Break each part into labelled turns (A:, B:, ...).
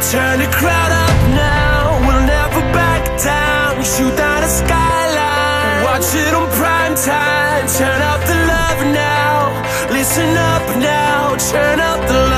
A: Turn the crowd up now, we'll never back down. Shoot down a skyline, watch it on prime time. Turn up the love now, listen up now. Turn up the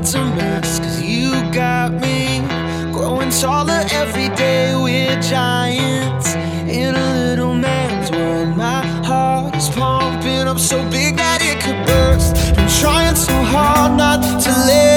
B: It's a mess, cause you got me growing taller every day. We're giants in a little man's world. My heart is pumping up so big that it could burst. I'm trying so hard not to live.